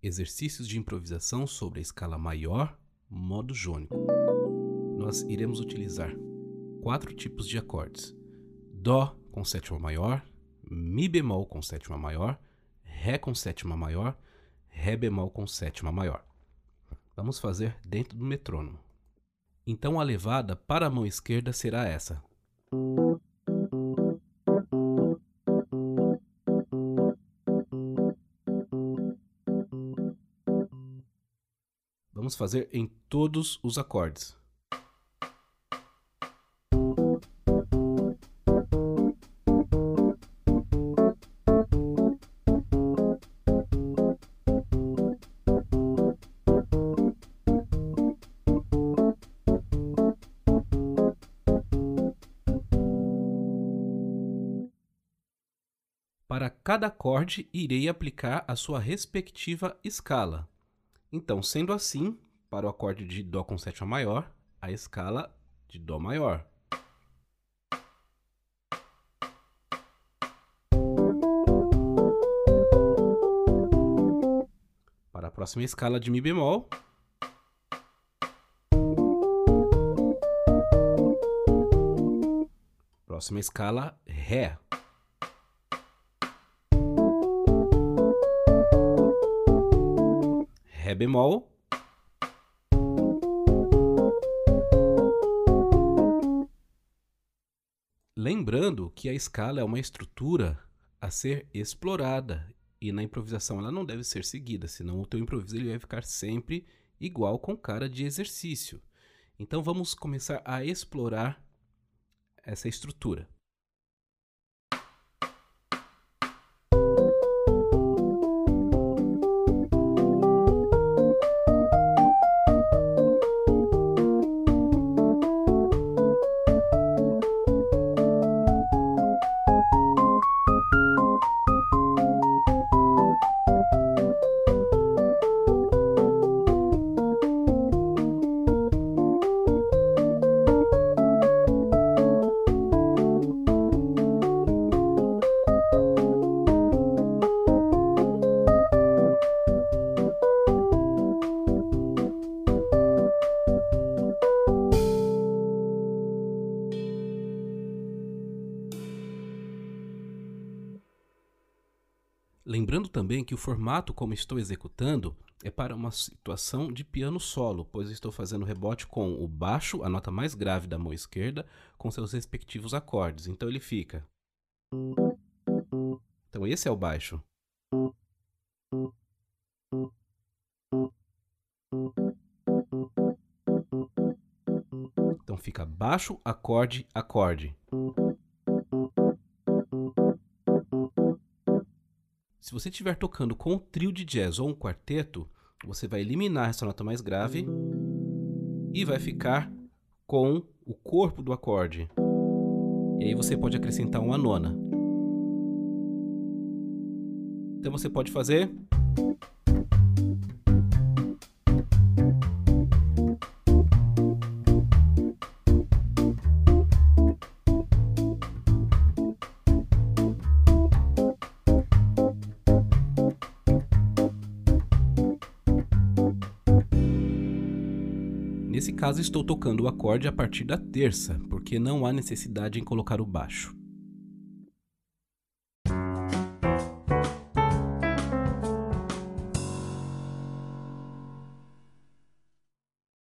Exercícios de improvisação sobre a escala maior, modo jônico. Nós iremos utilizar quatro tipos de acordes: Dó com sétima maior, Mi bemol com sétima maior, Ré com sétima maior, Ré bemol com sétima maior. Vamos fazer dentro do metrônomo. Então a levada para a mão esquerda será essa. Vamos fazer em todos os acordes. Para cada acorde, irei aplicar a sua respectiva escala. Então, sendo assim, para o acorde de Dó com sétima maior, a escala de Dó maior. Para a próxima escala de Mi bemol. Próxima escala, Ré. Ré bemol. Lembrando que a escala é uma estrutura a ser explorada e na improvisação ela não deve ser seguida, senão o teu improviso ele vai ficar sempre igual com cara de exercício. Então vamos começar a explorar essa estrutura. Lembrando também que o formato como estou executando é para uma situação de piano solo, pois estou fazendo rebote com o baixo, a nota mais grave da mão esquerda, com seus respectivos acordes. Então ele fica. Então esse é o baixo. Então fica baixo, acorde, acorde. Se você estiver tocando com um trio de jazz ou um quarteto, você vai eliminar essa nota mais grave e vai ficar com o corpo do acorde. E aí você pode acrescentar uma nona. Então você pode fazer Nesse caso, estou tocando o acorde a partir da terça, porque não há necessidade em colocar o baixo.